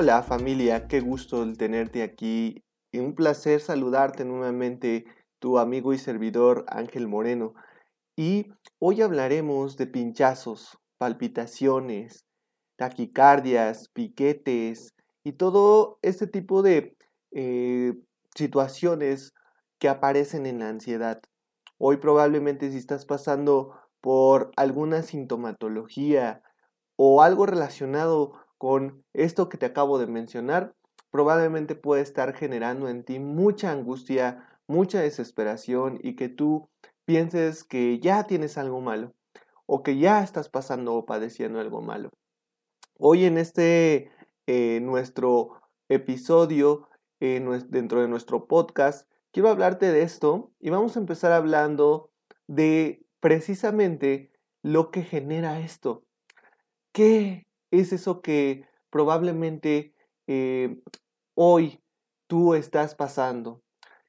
Hola familia, qué gusto tenerte aquí y un placer saludarte nuevamente tu amigo y servidor Ángel Moreno. Y hoy hablaremos de pinchazos, palpitaciones, taquicardias, piquetes y todo este tipo de eh, situaciones que aparecen en la ansiedad. Hoy probablemente si estás pasando por alguna sintomatología o algo relacionado con esto que te acabo de mencionar, probablemente puede estar generando en ti mucha angustia, mucha desesperación y que tú pienses que ya tienes algo malo o que ya estás pasando o padeciendo algo malo. Hoy en este eh, nuestro episodio, eh, dentro de nuestro podcast, quiero hablarte de esto y vamos a empezar hablando de precisamente lo que genera esto. ¿Qué es eso que probablemente eh, hoy tú estás pasando.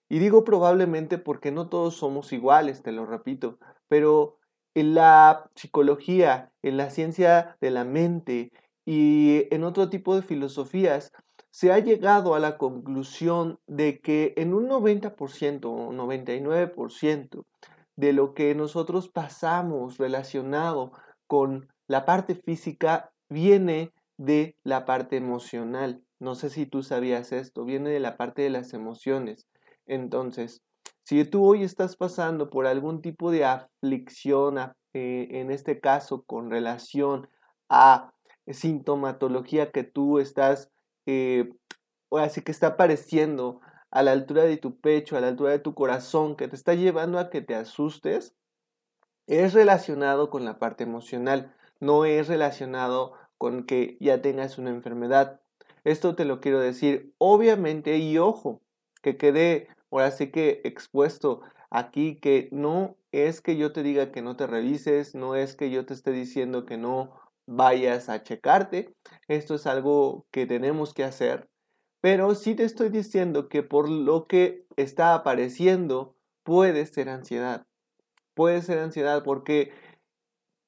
Y digo probablemente porque no todos somos iguales, te lo repito, pero en la psicología, en la ciencia de la mente y en otro tipo de filosofías, se ha llegado a la conclusión de que en un 90% o 99% de lo que nosotros pasamos relacionado con la parte física viene de la parte emocional. No sé si tú sabías esto, viene de la parte de las emociones. Entonces, si tú hoy estás pasando por algún tipo de aflicción, eh, en este caso con relación a sintomatología que tú estás, eh, o así que está apareciendo a la altura de tu pecho, a la altura de tu corazón, que te está llevando a que te asustes, es relacionado con la parte emocional no es relacionado con que ya tengas una enfermedad. Esto te lo quiero decir, obviamente, y ojo, que quede ahora sí que expuesto aquí que no es que yo te diga que no te revises, no es que yo te esté diciendo que no vayas a checarte, esto es algo que tenemos que hacer, pero sí te estoy diciendo que por lo que está apareciendo puede ser ansiedad, puede ser ansiedad porque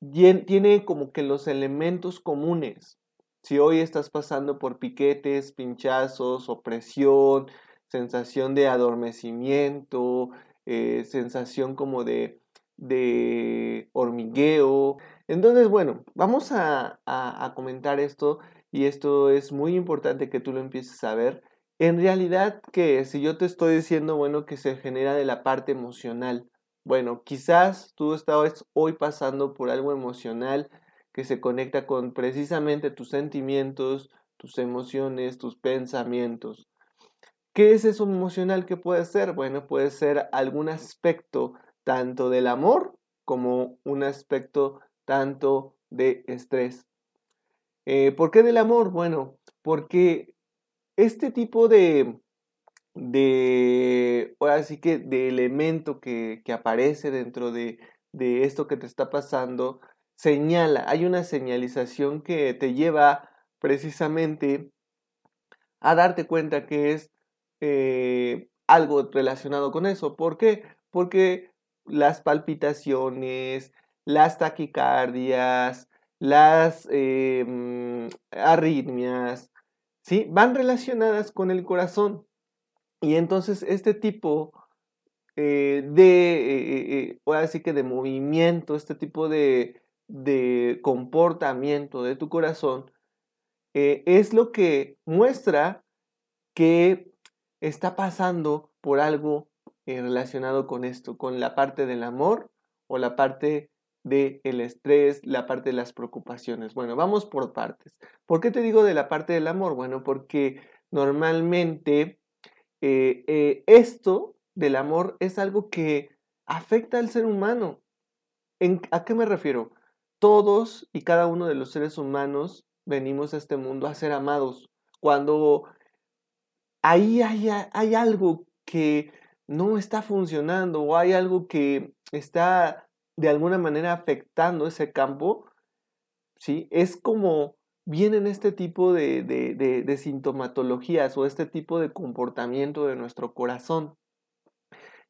tiene como que los elementos comunes. Si hoy estás pasando por piquetes, pinchazos, opresión, sensación de adormecimiento, eh, sensación como de, de, hormigueo. Entonces, bueno, vamos a, a comentar esto y esto es muy importante que tú lo empieces a ver. En realidad, que si yo te estoy diciendo, bueno, que se genera de la parte emocional, bueno, quizás tú estabas hoy pasando por algo emocional que se conecta con precisamente tus sentimientos, tus emociones, tus pensamientos. ¿Qué es eso emocional que puede ser? Bueno, puede ser algún aspecto tanto del amor como un aspecto tanto de estrés. Eh, ¿Por qué del amor? Bueno, porque este tipo de, de, ahora sí que de elemento que, aparece dentro de, de, esto que te está pasando, señala, hay una señalización que te lleva precisamente a darte cuenta que es eh, algo relacionado con eso. ¿Por qué? Porque las palpitaciones, las taquicardias, las em, arritmias, ¿sí? Van relacionadas con el corazón. Y entonces este tipo eh, de, eh, eh, que de movimiento, este tipo de, de comportamiento de tu corazón, es lo que muestra que está pasando por algo relacionado con esto, con la parte del amor o la parte del estrés, la parte de las preocupaciones. Bueno, vamos por partes. ¿Por qué te digo de la parte del amor? Bueno, porque normalmente eh, eh, esto del amor es algo que afecta al ser humano. ¿A qué me refiero? Todos y cada uno de los seres humanos venimos a este mundo a ser amados. Cuando ahí hay, hay algo que no está funcionando o hay algo que está de alguna manera afectando ese campo, ¿sí? Es como vienen este tipo de, de, sintomatologías o este tipo de comportamiento de nuestro corazón.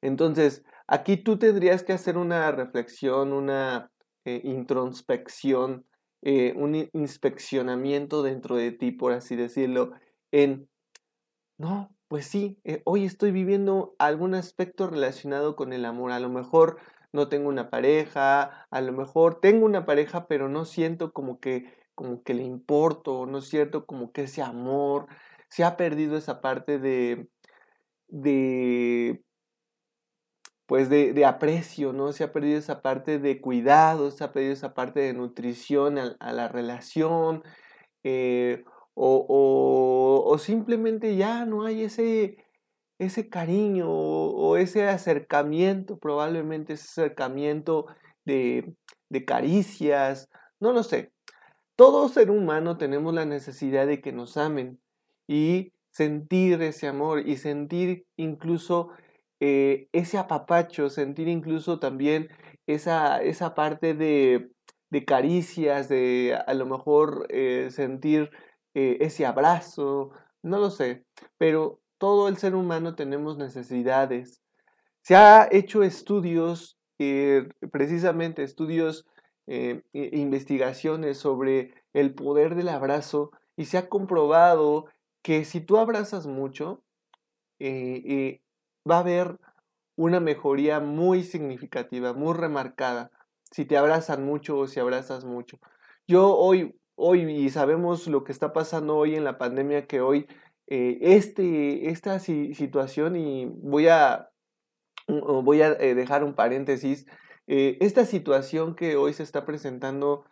Entonces, aquí tú tendrías que hacer una reflexión, una eh, introspección, eh, un inspeccionamiento dentro de ti, por así decirlo, en, no, pues sí, eh, hoy estoy viviendo algún aspecto relacionado con el amor. A lo mejor no tengo una pareja, a lo mejor tengo una pareja, pero no siento como que, como que le importo, no siento como que ese amor, se ha perdido esa parte de, de pues de, aprecio, ¿no? Se ha perdido esa parte de cuidado, se ha perdido esa parte de nutrición a, la relación, eh, o, simplemente ya no hay ese, ese cariño o, ese acercamiento, probablemente ese acercamiento de caricias, no lo sé. Todo ser humano tenemos la necesidad de que nos amen y sentir ese amor y sentir incluso eh, ese apapacho, sentir incluso también esa, esa parte de, de, caricias, de a lo mejor eh, sentir eh, ese abrazo, no lo sé, pero todo el ser humano tenemos necesidades. Se ha hecho estudios, precisamente estudios, eh, investigaciones sobre el poder del abrazo y se ha comprobado que si tú abrazas mucho, va a haber una mejoría muy significativa, muy remarcada, si te abrazan mucho o si abrazas mucho. Yo hoy hoy y sabemos lo que está pasando hoy en la pandemia, que hoy eh, este, esta situación, y voy a, voy a eh, dejar un paréntesis, eh, esta situación que hoy se está presentando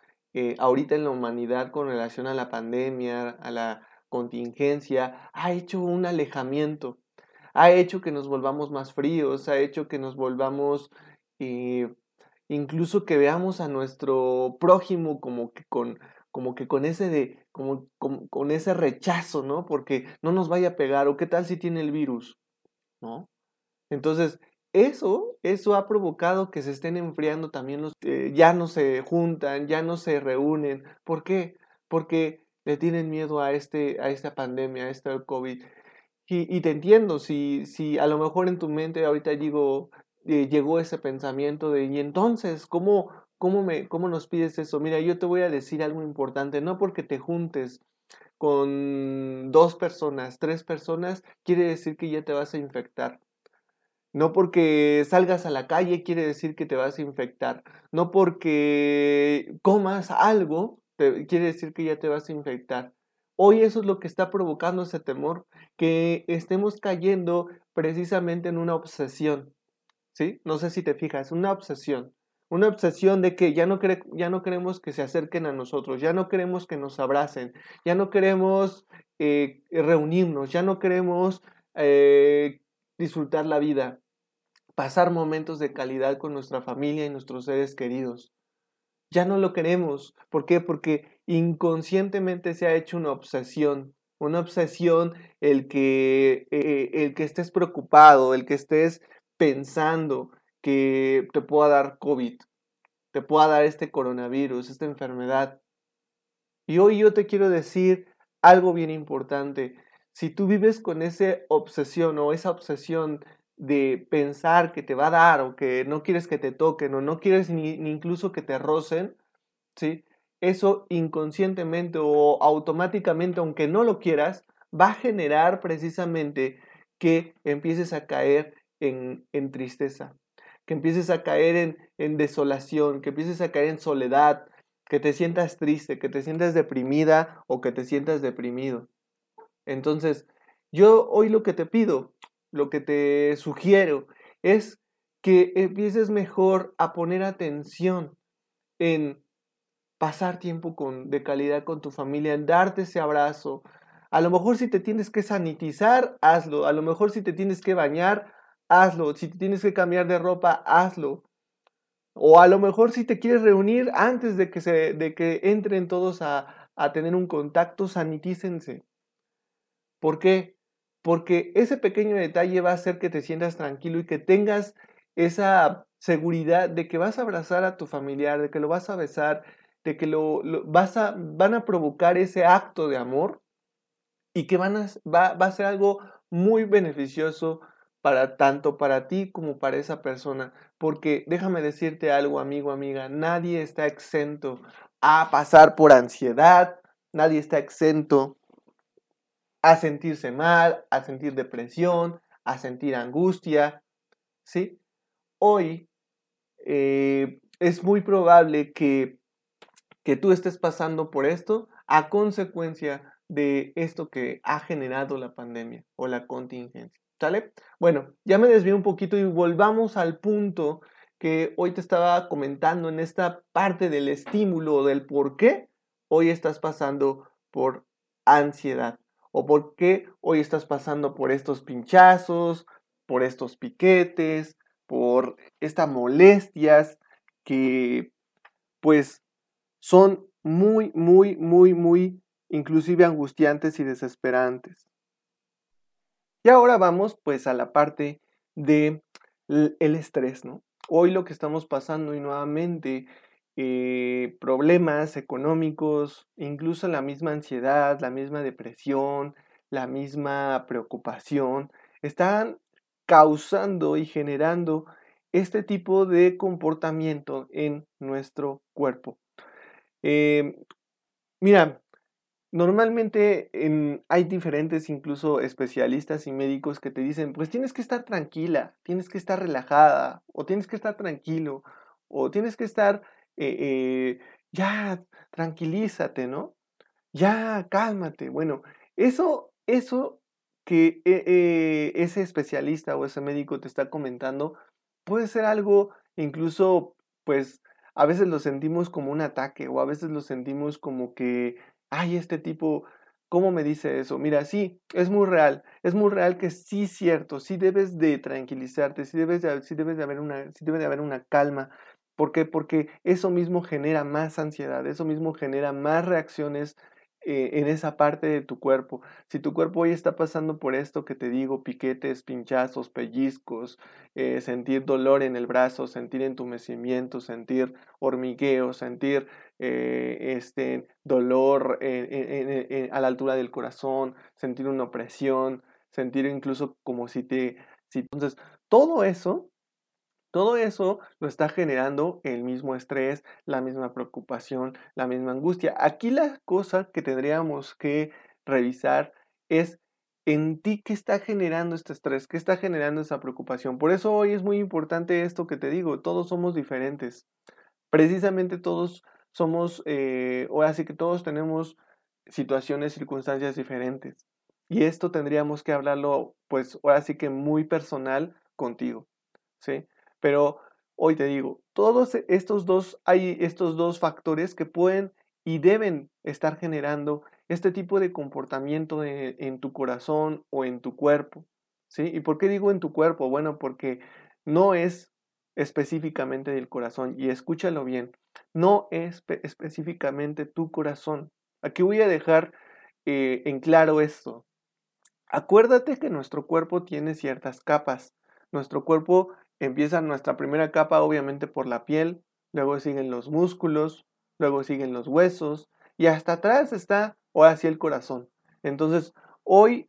ahorita en la humanidad con relación a la pandemia, a la contingencia, ha hecho un alejamiento, ha hecho que nos volvamos más fríos, ha hecho que nos volvamos incluso que veamos a nuestro prójimo como que con como que con ese de, como, con ese rechazo, ¿no? Porque no nos vaya a pegar, o qué tal si tiene el virus, ¿no? Entonces, eso, eso ha provocado que se estén enfriando también los, eh, ya no se juntan, ya no se reúnen. ¿Por qué? Porque le tienen miedo a, este, a esta pandemia, a este COVID. Y, te entiendo, si, si a lo mejor en tu mente ahorita digo, eh, llegó ese pensamiento de, y entonces, ¿cómo, ¿Cómo, me, ¿Cómo nos pides eso? Mira, yo te voy a decir algo importante, no porque te juntes con dos personas, tres personas, quiere decir que ya te vas a infectar. No porque salgas a la calle quiere decir que te vas a infectar. No porque comas algo quiere decir que ya te vas a infectar. Hoy eso es lo que está provocando ese temor, que estemos cayendo precisamente en una obsesión. ¿Sí? No sé si te fijas, una obsesión. Una obsesión de que ya no, ya no queremos que se acerquen a nosotros, ya no queremos que nos abracen, ya no queremos eh, reunirnos, ya no queremos eh, disfrutar la vida, pasar momentos de calidad con nuestra familia y nuestros seres queridos. Ya no lo queremos. ¿Por qué? Porque inconscientemente se ha hecho una obsesión. Una obsesión el que, eh, el que estés preocupado, el que estés pensando, que te pueda dar COVID, te pueda dar este coronavirus, esta enfermedad. Y hoy yo te quiero decir algo bien importante. Si tú vives con esa obsesión o esa obsesión de pensar que te va a dar o que no quieres que te toquen o no quieres ni, ni incluso que te rocen, ¿sí? Eso inconscientemente o automáticamente, aunque no lo quieras, va a generar precisamente que empieces a caer en, en tristeza, que empieces a caer en, desolación, que empieces a caer en soledad, que te sientas triste, que te sientas deprimida o que te sientas deprimido. Entonces, yo hoy lo que te pido, lo que te sugiero es que empieces mejor a poner atención en pasar tiempo con, de calidad con tu familia, en darte ese abrazo. A lo mejor si te tienes que sanitizar, hazlo. A lo mejor si te tienes que bañar, hazlo. Si tienes que cambiar de ropa, hazlo. O a lo mejor si te quieres reunir antes de que, se, de que entren todos a, a tener un contacto, sanitícense. ¿Por qué? porque ese pequeño detalle va a hacer que te sientas tranquilo y que tengas esa seguridad de que vas a abrazar a tu familiar, de que lo vas a besar, de que lo, vas a, van a provocar ese acto de amor y que van a, va, va a ser algo muy beneficioso para tanto para ti como para esa persona. Porque déjame decirte algo, amigo, amiga, nadie está exento a pasar por ansiedad, nadie está exento a sentirse mal, a sentir depresión, a sentir angustia, ¿sí? Hoy eh, es muy probable que, que tú estés pasando por esto a consecuencia de esto que ha generado la pandemia o la contingencia. ¿Sale? Bueno, ya me desvío un poquito y volvamos al punto que hoy te estaba comentando en esta parte del estímulo, del por qué hoy estás pasando por ansiedad o por qué hoy estás pasando por estos pinchazos, por estos piquetes, por estas molestias que pues son muy, muy, muy, muy inclusive angustiantes y desesperantes. Y ahora vamos pues a la parte de el estrés, ¿no? Hoy lo que estamos pasando y nuevamente eh, problemas económicos, incluso la misma ansiedad, la misma depresión, la misma preocupación, están causando y generando este tipo de comportamiento en nuestro cuerpo. Eh, mira, normalmente hay diferentes incluso especialistas y médicos que te dicen, pues tienes que estar tranquila, tienes que estar relajada, o tienes que estar tranquilo, o tienes que estar eh, eh, ya, tranquilízate, ¿no? Ya, cálmate. Bueno, eso, eso que eh, ese especialista o ese médico te está comentando puede ser algo incluso, pues, a veces lo sentimos como un ataque o a veces lo sentimos como que, ay, este tipo, ¿cómo me dice eso? Mira, sí, es muy real, es muy real que sí cierto, sí debes de tranquilizarte, sí debes de, sí debes de haber una, sí debe de haber una calma, ¿Por qué? Porque eso mismo genera más ansiedad, eso mismo genera más reacciones eh, en esa parte de tu cuerpo. Si tu cuerpo hoy está pasando por esto que te digo, piquetes, pinchazos, pellizcos, eh, sentir dolor en el brazo, sentir entumecimiento, sentir hormigueo, sentir eh, este dolor a la altura del corazón, sentir una opresión, sentir incluso como si te... Entonces, todo eso todo eso lo está generando el mismo estrés, la misma preocupación, la misma angustia. Aquí la cosa que tendríamos que revisar es en ti qué está generando este estrés, qué está generando esa preocupación. Por eso hoy es muy importante esto que te digo, todos somos diferentes. Precisamente todos somos, eh, ahora sí que todos tenemos situaciones, circunstancias diferentes. Y esto tendríamos que hablarlo, pues ahora sí que muy personal contigo, ¿sí? Pero hoy te digo, todos estos dos, hay estos dos factores que pueden y deben estar generando este tipo de comportamiento en tu corazón o en tu cuerpo. ¿sí? ¿Y por qué digo en tu cuerpo? Bueno, porque no es específicamente del corazón. Y escúchalo bien, no es específicamente tu corazón. Aquí voy a dejar eh, en claro esto. Acuérdate que nuestro cuerpo tiene ciertas capas. Nuestro cuerpo Empieza nuestra primera capa obviamente por la piel, luego siguen los músculos, luego siguen los huesos y hasta atrás está ahora sí el corazón. Entonces, hoy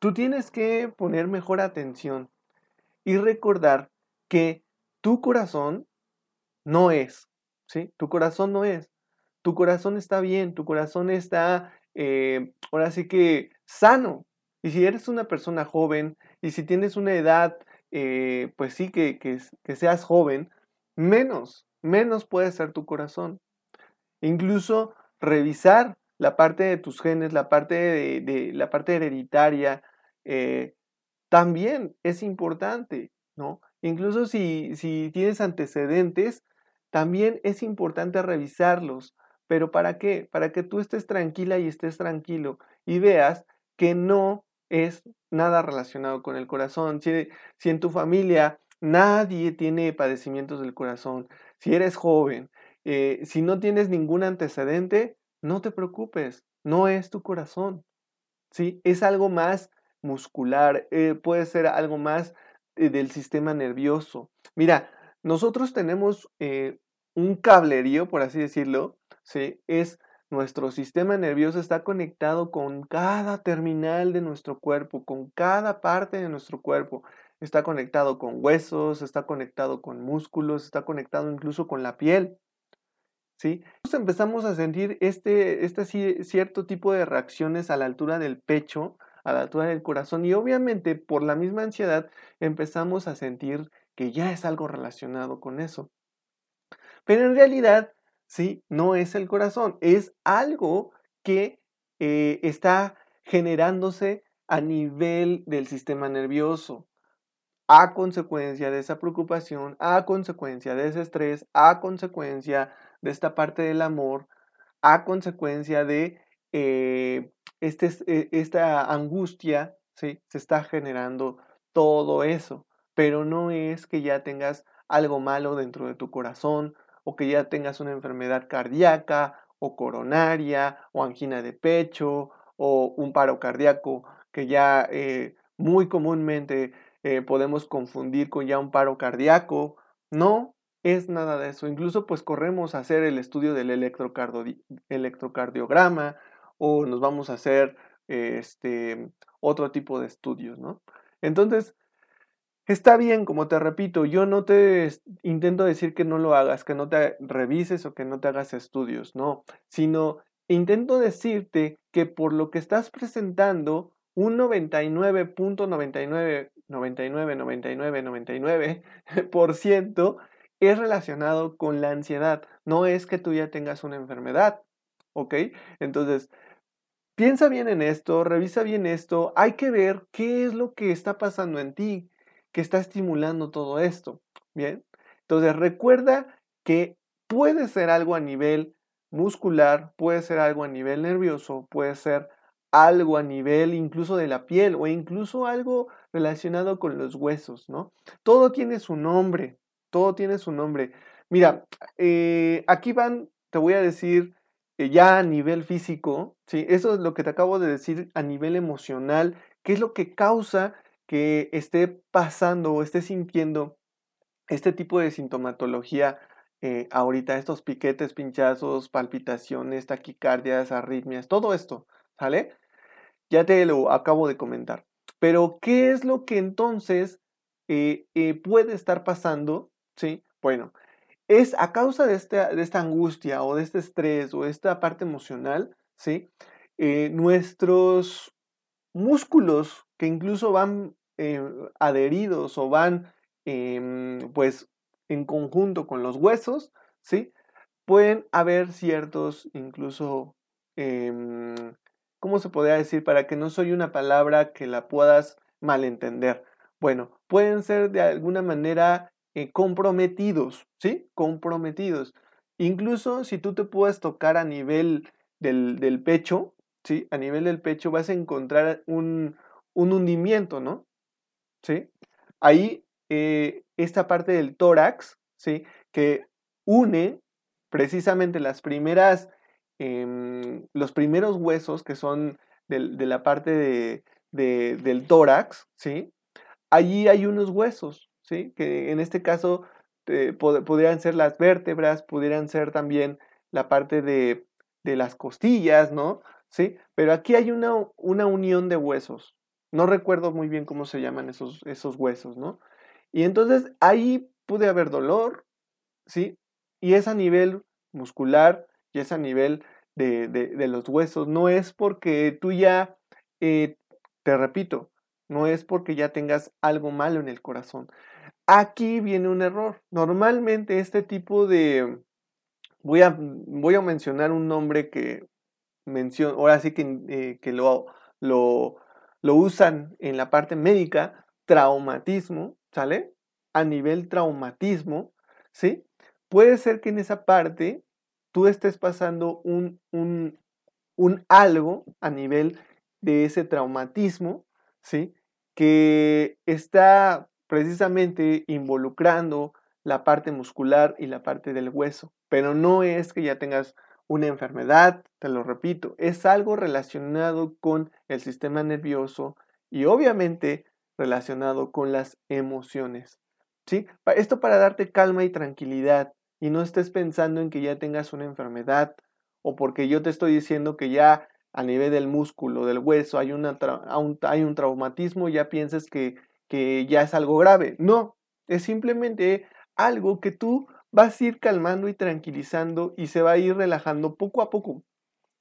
tú tienes que poner mejor atención y recordar que tu corazón no es, ¿sí? Tu corazón no es. Tu corazón está bien, tu corazón está, eh, ahora sí que sano. Y si eres una persona joven y si tienes una edad eh, pues sí, que, que, seas joven, menos, menos puede ser tu corazón. Incluso revisar la parte de tus genes, la parte de, la parte hereditaria, eh, también es importante, ¿no? Incluso si, si tienes antecedentes, también es importante revisarlos. ¿Pero para qué? Para que tú estés tranquila y estés tranquilo y veas que no es nada relacionado con el corazón. Si, si en tu familia nadie tiene padecimientos del corazón, si eres joven, eh, si no tienes ningún antecedente, no te preocupes, no es tu corazón. ¿sí? Es algo más muscular, eh, puede ser algo más eh, del sistema nervioso. Mira, nosotros tenemos un cablerío, por así decirlo, ¿sí? Es nuestro sistema nervioso está conectado con cada terminal de nuestro cuerpo, con cada parte de nuestro cuerpo. Está conectado con huesos, está conectado con músculos, está conectado incluso con la piel. ¿Sí? Empezamos a sentir este, este cierto tipo de reacciones a la altura del pecho, a la altura del corazón y obviamente por la misma ansiedad empezamos a sentir que ya es algo relacionado con eso. Pero en realidad, sí, no es el corazón, es algo que eh, está generándose a nivel del sistema nervioso a consecuencia de esa preocupación, a consecuencia de ese estrés, a consecuencia de esta parte del amor, a consecuencia de eh, este, eh, esta angustia, ¿sí? se está generando todo eso, pero no es que ya tengas algo malo dentro de tu corazón o que ya tengas una enfermedad cardíaca o coronaria o angina de pecho o un paro cardíaco que ya eh, muy comúnmente eh, podemos confundir con ya un paro cardíaco. No es nada de eso. Incluso pues corremos a hacer el estudio del electrocardiograma o nos vamos a hacer este, otro tipo de estudios, ¿no? Entonces, está bien, como te repito, yo no te intento decir que no lo hagas, que no te revises o que no te hagas estudios, no, sino intento decirte que por lo que estás presentando, un 99.99 99, 99, 99% es relacionado con la ansiedad. No es que tú ya tengas una enfermedad, ¿ok? Entonces, piensa bien en esto, revisa bien esto, hay que ver qué es lo que está pasando en ti, que está estimulando todo esto, ¿bien? Entonces, recuerda que puede ser algo a nivel muscular, puede ser algo a nivel nervioso, puede ser algo a nivel incluso de la piel o incluso algo relacionado con los huesos, ¿no? Todo tiene su nombre, todo tiene su nombre. Mira, eh, aquí van, te voy a decir eh, ya a nivel físico, ¿sí? Eso es lo que te acabo de decir a nivel emocional, qué es lo que causa que esté pasando o esté sintiendo este tipo de sintomatología eh, ahorita, estos piquetes, pinchazos, palpitaciones, taquicardias, arritmias, todo esto, ¿sale? Ya te lo acabo de comentar. Pero, ¿qué es lo que entonces eh, eh, puede estar pasando? ¿Sí? Bueno, es a causa de esta, de esta, angustia o de este estrés o esta parte emocional, ¿sí? Nuestros músculos que incluso van adheridos o van em, pues en conjunto con los huesos, ¿sí? Pueden haber ciertos incluso em, ¿cómo se podría decir para que no soy una palabra que la puedas malentender? Bueno, pueden ser de alguna manera eh, comprometidos, ¿sí? Comprometidos. Incluso si tú te puedes tocar a nivel del, pecho, ¿sí? A nivel del pecho vas a encontrar un, hundimiento, ¿no? ¿Sí? Ahí, eh, esta parte del tórax, ¿sí? Que une precisamente las primeras Em, los primeros huesos que son de, la parte de, del tórax, ¿sí? Allí hay unos huesos, ¿sí? Que en este caso eh, podrían ser las vértebras, pudieran ser también la parte de, las costillas, ¿no? ¿Sí? Pero aquí hay una, una, unión de huesos. No recuerdo muy bien cómo se llaman esos, esos huesos, ¿no? Y entonces ahí puede haber dolor, ¿sí? Y es a nivel muscular, y es a nivel de, los huesos. No es porque tú ya, eh, te repito, no es porque ya tengas algo malo en el corazón. Aquí viene un error. Normalmente este tipo de... Voy a, voy a mencionar un nombre que menciono, ahora sí que, eh, que lo, lo, lo usan en la parte médica, traumatismo, ¿sale? A nivel traumatismo, ¿sí? Puede ser que en esa parte tú estés pasando un, un, un algo a nivel de ese traumatismo, ¿sí? Que está precisamente involucrando la parte muscular y la parte del hueso. Pero no es que ya tengas una enfermedad, te lo repito, es algo relacionado con el sistema nervioso y obviamente relacionado con las emociones. ¿Sí? Esto para darte calma y tranquilidad y no estés pensando en que ya tengas una enfermedad o porque yo te estoy diciendo que ya a nivel del músculo, del hueso, hay, una hay un traumatismo, ya pienses que, que ya es algo grave. No, es simplemente algo que tú vas a ir calmando y tranquilizando y se va a ir relajando poco a poco.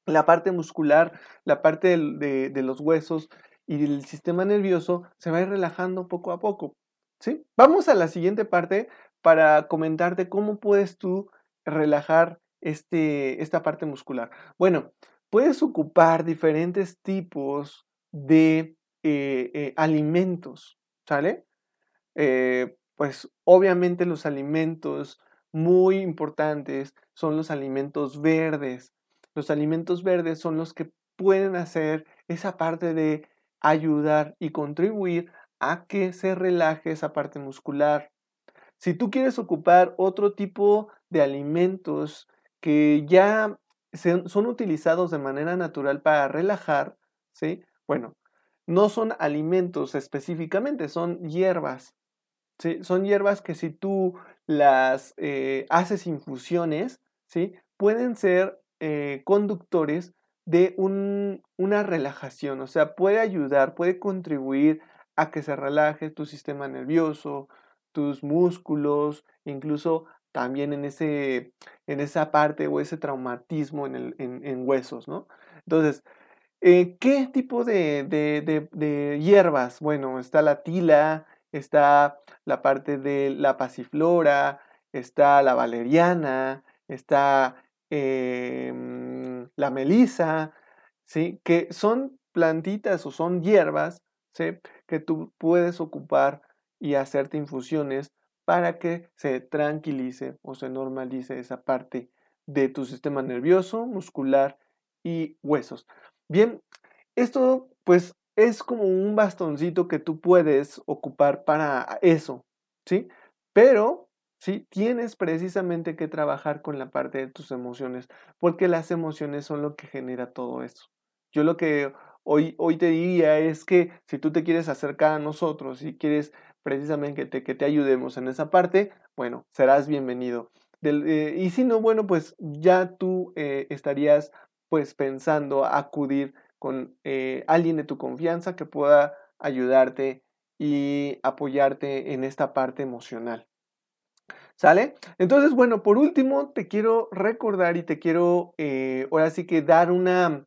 La parte muscular, la parte de, los huesos y el sistema nervioso se va a ir relajando poco a poco. ¿sí? Vamos a la siguiente parte para comentarte cómo puedes tú relajar este, esta parte muscular. Bueno, puedes ocupar diferentes tipos de eh, eh, alimentos, ¿sale? Eh, pues obviamente los alimentos muy importantes son los alimentos verdes. Los alimentos verdes son los que pueden hacer esa parte de ayudar y contribuir a que se relaje esa parte muscular. Si tú quieres ocupar otro tipo de alimentos que ya son utilizados de manera natural para relajar, ¿sí? Bueno, no son alimentos específicamente, son hierbas. ¿sí? Son hierbas que si tú las eh, haces infusiones, ¿sí? Pueden ser eh, conductores de una relajación, o sea, puede ayudar, puede contribuir a que se relaje tu sistema nervioso, tus músculos, incluso también en, ese, en esa parte o ese traumatismo en, el, en, huesos, ¿no? Entonces, eh, ¿qué tipo de, de, hierbas? Bueno, está la tila, está la parte de la pasiflora, está la valeriana, está em, la melisa, ¿sí? Que son plantitas o son hierbas. Que tú puedes ocupar y hacerte infusiones para que se tranquilice o se normalice esa parte de tu sistema nervioso, muscular y huesos. Bien, esto pues es como un bastoncito que tú puedes ocupar para eso, ¿sí? Pero, sí, tienes precisamente que trabajar con la parte de tus emociones, porque las emociones son lo que genera todo eso. Yo lo que hoy, hoy te diría es que si tú te quieres acercar a nosotros y quieres precisamente que te, que te ayudemos en esa parte, bueno, serás bienvenido. Eh, y si no, bueno, pues ya tú eh, estarías pues pensando acudir con eh, alguien de tu confianza que pueda ayudarte y apoyarte en esta parte emocional. ¿Sale? Entonces, bueno, por último, te quiero recordar y te quiero ahora sí que dar una,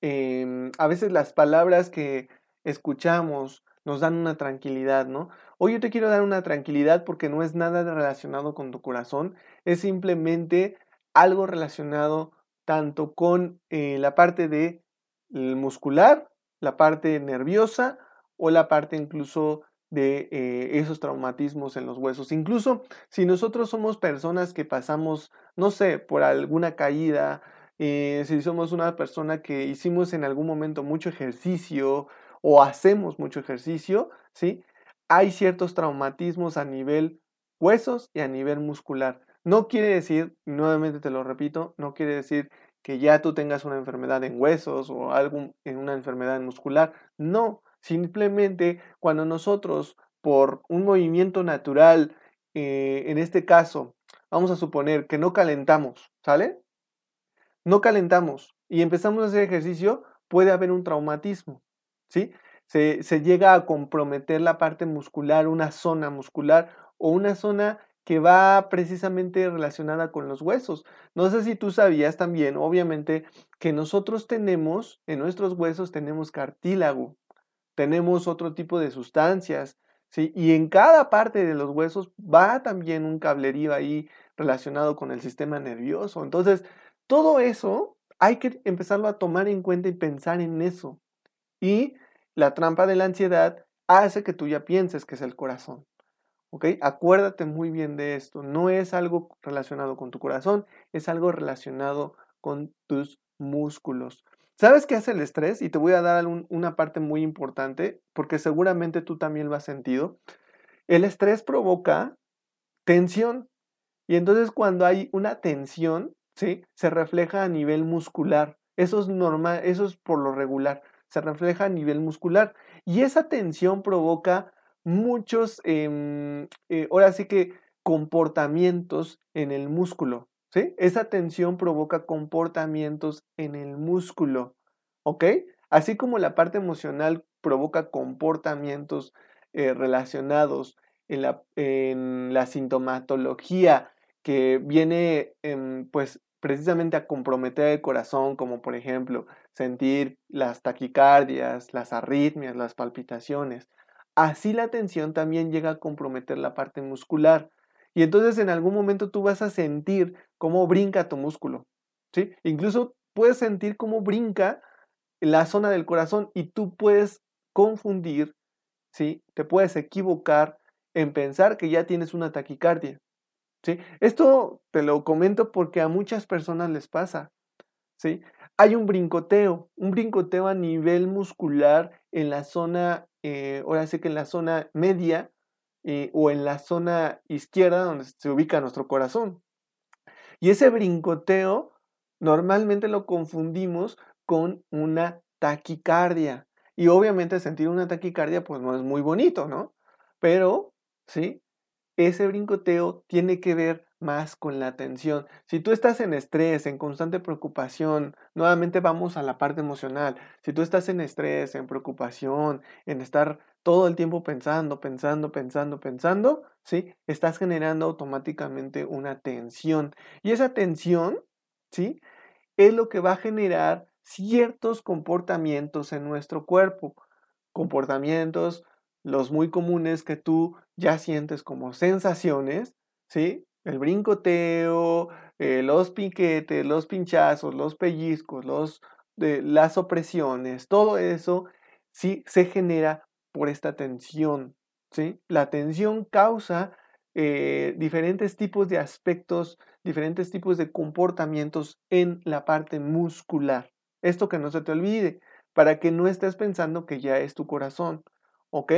em, a veces las palabras que escuchamos nos dan una tranquilidad, ¿no? Hoy yo te quiero dar una tranquilidad porque no es nada relacionado con tu corazón, es simplemente algo relacionado tanto con eh, la parte de muscular, la parte nerviosa o la parte incluso de eh, esos traumatismos en los huesos. Incluso si nosotros somos personas que pasamos, no sé, por alguna caída, eh, si somos una persona que hicimos en algún momento mucho ejercicio o hacemos mucho ejercicio, ¿sí? hay ciertos traumatismos a nivel huesos y a nivel muscular. No quiere decir, nuevamente te lo repito, no quiere decir que ya tú tengas una enfermedad en huesos o algo en una enfermedad muscular. No, simplemente cuando nosotros por un movimiento natural, eh, en este caso, vamos a suponer que no calentamos, ¿sale? No calentamos y empezamos a hacer ejercicio, puede haber un traumatismo, ¿sí? se, llega a comprometer la parte muscular, una zona muscular o una zona que va precisamente relacionada con los huesos. No sé si tú sabías también, obviamente, que nosotros tenemos, en nuestros huesos tenemos cartílago, tenemos otro tipo de sustancias, ¿sí? Y en cada parte de los huesos va también un cablerío ahí relacionado con el sistema nervioso. Entonces, todo eso hay que empezarlo a tomar en cuenta y pensar en eso. Y la trampa de la ansiedad hace que tú ya pienses que es el corazón. ¿Ok? Acuérdate muy bien de esto. No es algo relacionado con tu corazón, es algo relacionado con tus músculos. ¿Sabes qué hace el estrés? Y te voy a dar una parte muy importante porque seguramente tú también lo has sentido. El estrés provoca tensión. Y entonces cuando hay una tensión, ¿sí? Se refleja a nivel muscular. Eso es normal, eso es por lo regular. se refleja a nivel muscular. Y esa tensión provoca muchos, em, eh, ahora sí que comportamientos en el músculo. ¿sí? Esa tensión provoca comportamientos en el músculo. ¿Ok? Así como la parte emocional provoca comportamientos eh, relacionados en la, en la, sintomatología que viene em, pues precisamente a comprometer el corazón, como por ejemplo sentir las taquicardias, las arritmias, las palpitaciones. Así la tensión también llega a comprometer la parte muscular. Y entonces en algún momento tú vas a sentir cómo brinca tu músculo. ¿sí? Incluso puedes sentir cómo brinca la zona del corazón y tú puedes confundir, ¿sí? te puedes equivocar en pensar que ya tienes una taquicardia. ¿sí? Esto te lo comento porque a muchas personas les pasa. ¿sí? Hay un brincoteo, un brincoteo a nivel muscular en la zona, eh, ahora sí que en la zona media eh, o en la zona izquierda donde se ubica nuestro corazón. Y ese brincoteo normalmente lo confundimos con una taquicardia. Y obviamente sentir una taquicardia pues no es muy bonito, ¿no? Pero, ¿sí? ese brincoteo tiene que ver más con la atención. Si tú estás en estrés, en constante preocupación, nuevamente vamos a la parte emocional. Si tú estás en estrés, en preocupación, en estar todo el tiempo pensando, pensando, pensando, pensando, ¿sí? Estás generando automáticamente una tensión. Y esa tensión, ¿sí? Es lo que va a generar ciertos comportamientos en nuestro cuerpo. Comportamientos los muy comunes que tú ya sientes como sensaciones, ¿sí? El brincoteo, eh, los piquetes, los pinchazos, los pellizcos, los, las opresiones, todo eso sí se genera por esta tensión, ¿sí? La tensión causa eh, diferentes tipos de aspectos, diferentes tipos de comportamientos en la parte muscular. Esto que no se te olvide, para que no estés pensando que ya es tu corazón. ¿Ok?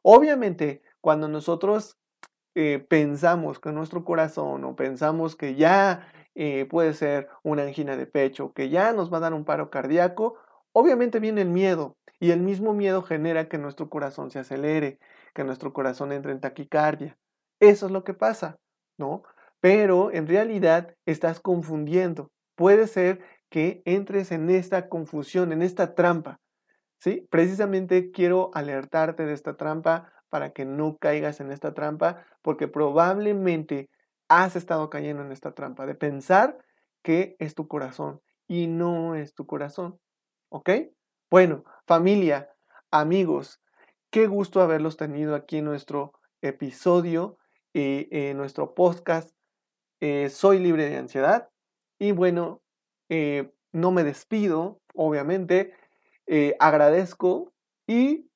Obviamente, cuando nosotros eh, pensamos que nuestro corazón o pensamos que ya eh, puede ser una angina de pecho, que ya nos va a dar un paro cardíaco, obviamente viene el miedo y el mismo miedo genera que nuestro corazón se acelere, que nuestro corazón entre en taquicardia. Eso es lo que pasa, ¿no? Pero en realidad estás confundiendo. Puede ser que entres en esta confusión, en esta trampa. ¿sí? Precisamente quiero alertarte de esta trampa para que no caigas en esta trampa, porque probablemente has estado cayendo en esta trampa de pensar que es tu corazón y no es tu corazón. ¿Ok? Bueno, familia, amigos, qué gusto haberlos tenido aquí en nuestro episodio, y eh, en nuestro podcast. Eh, soy libre de ansiedad y bueno, eh, no me despido, obviamente. Eh, agradezco y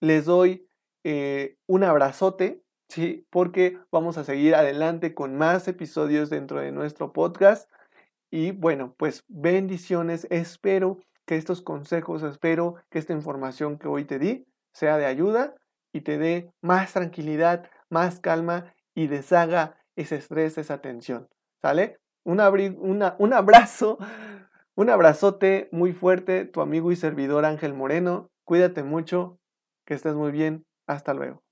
les doy eh, un abrazote, ¿sí? Porque vamos a seguir adelante con más episodios dentro de nuestro podcast. Y bueno, pues bendiciones. Espero que estos consejos, espero que esta información que hoy te di sea de ayuda y te dé más tranquilidad, más calma y deshaga ese estrés, esa tensión. ¿Sale? Un, un abrazo un abrazote muy fuerte, tu amigo y servidor Ángel Moreno. Cuídate mucho, que estés muy bien. Hasta luego.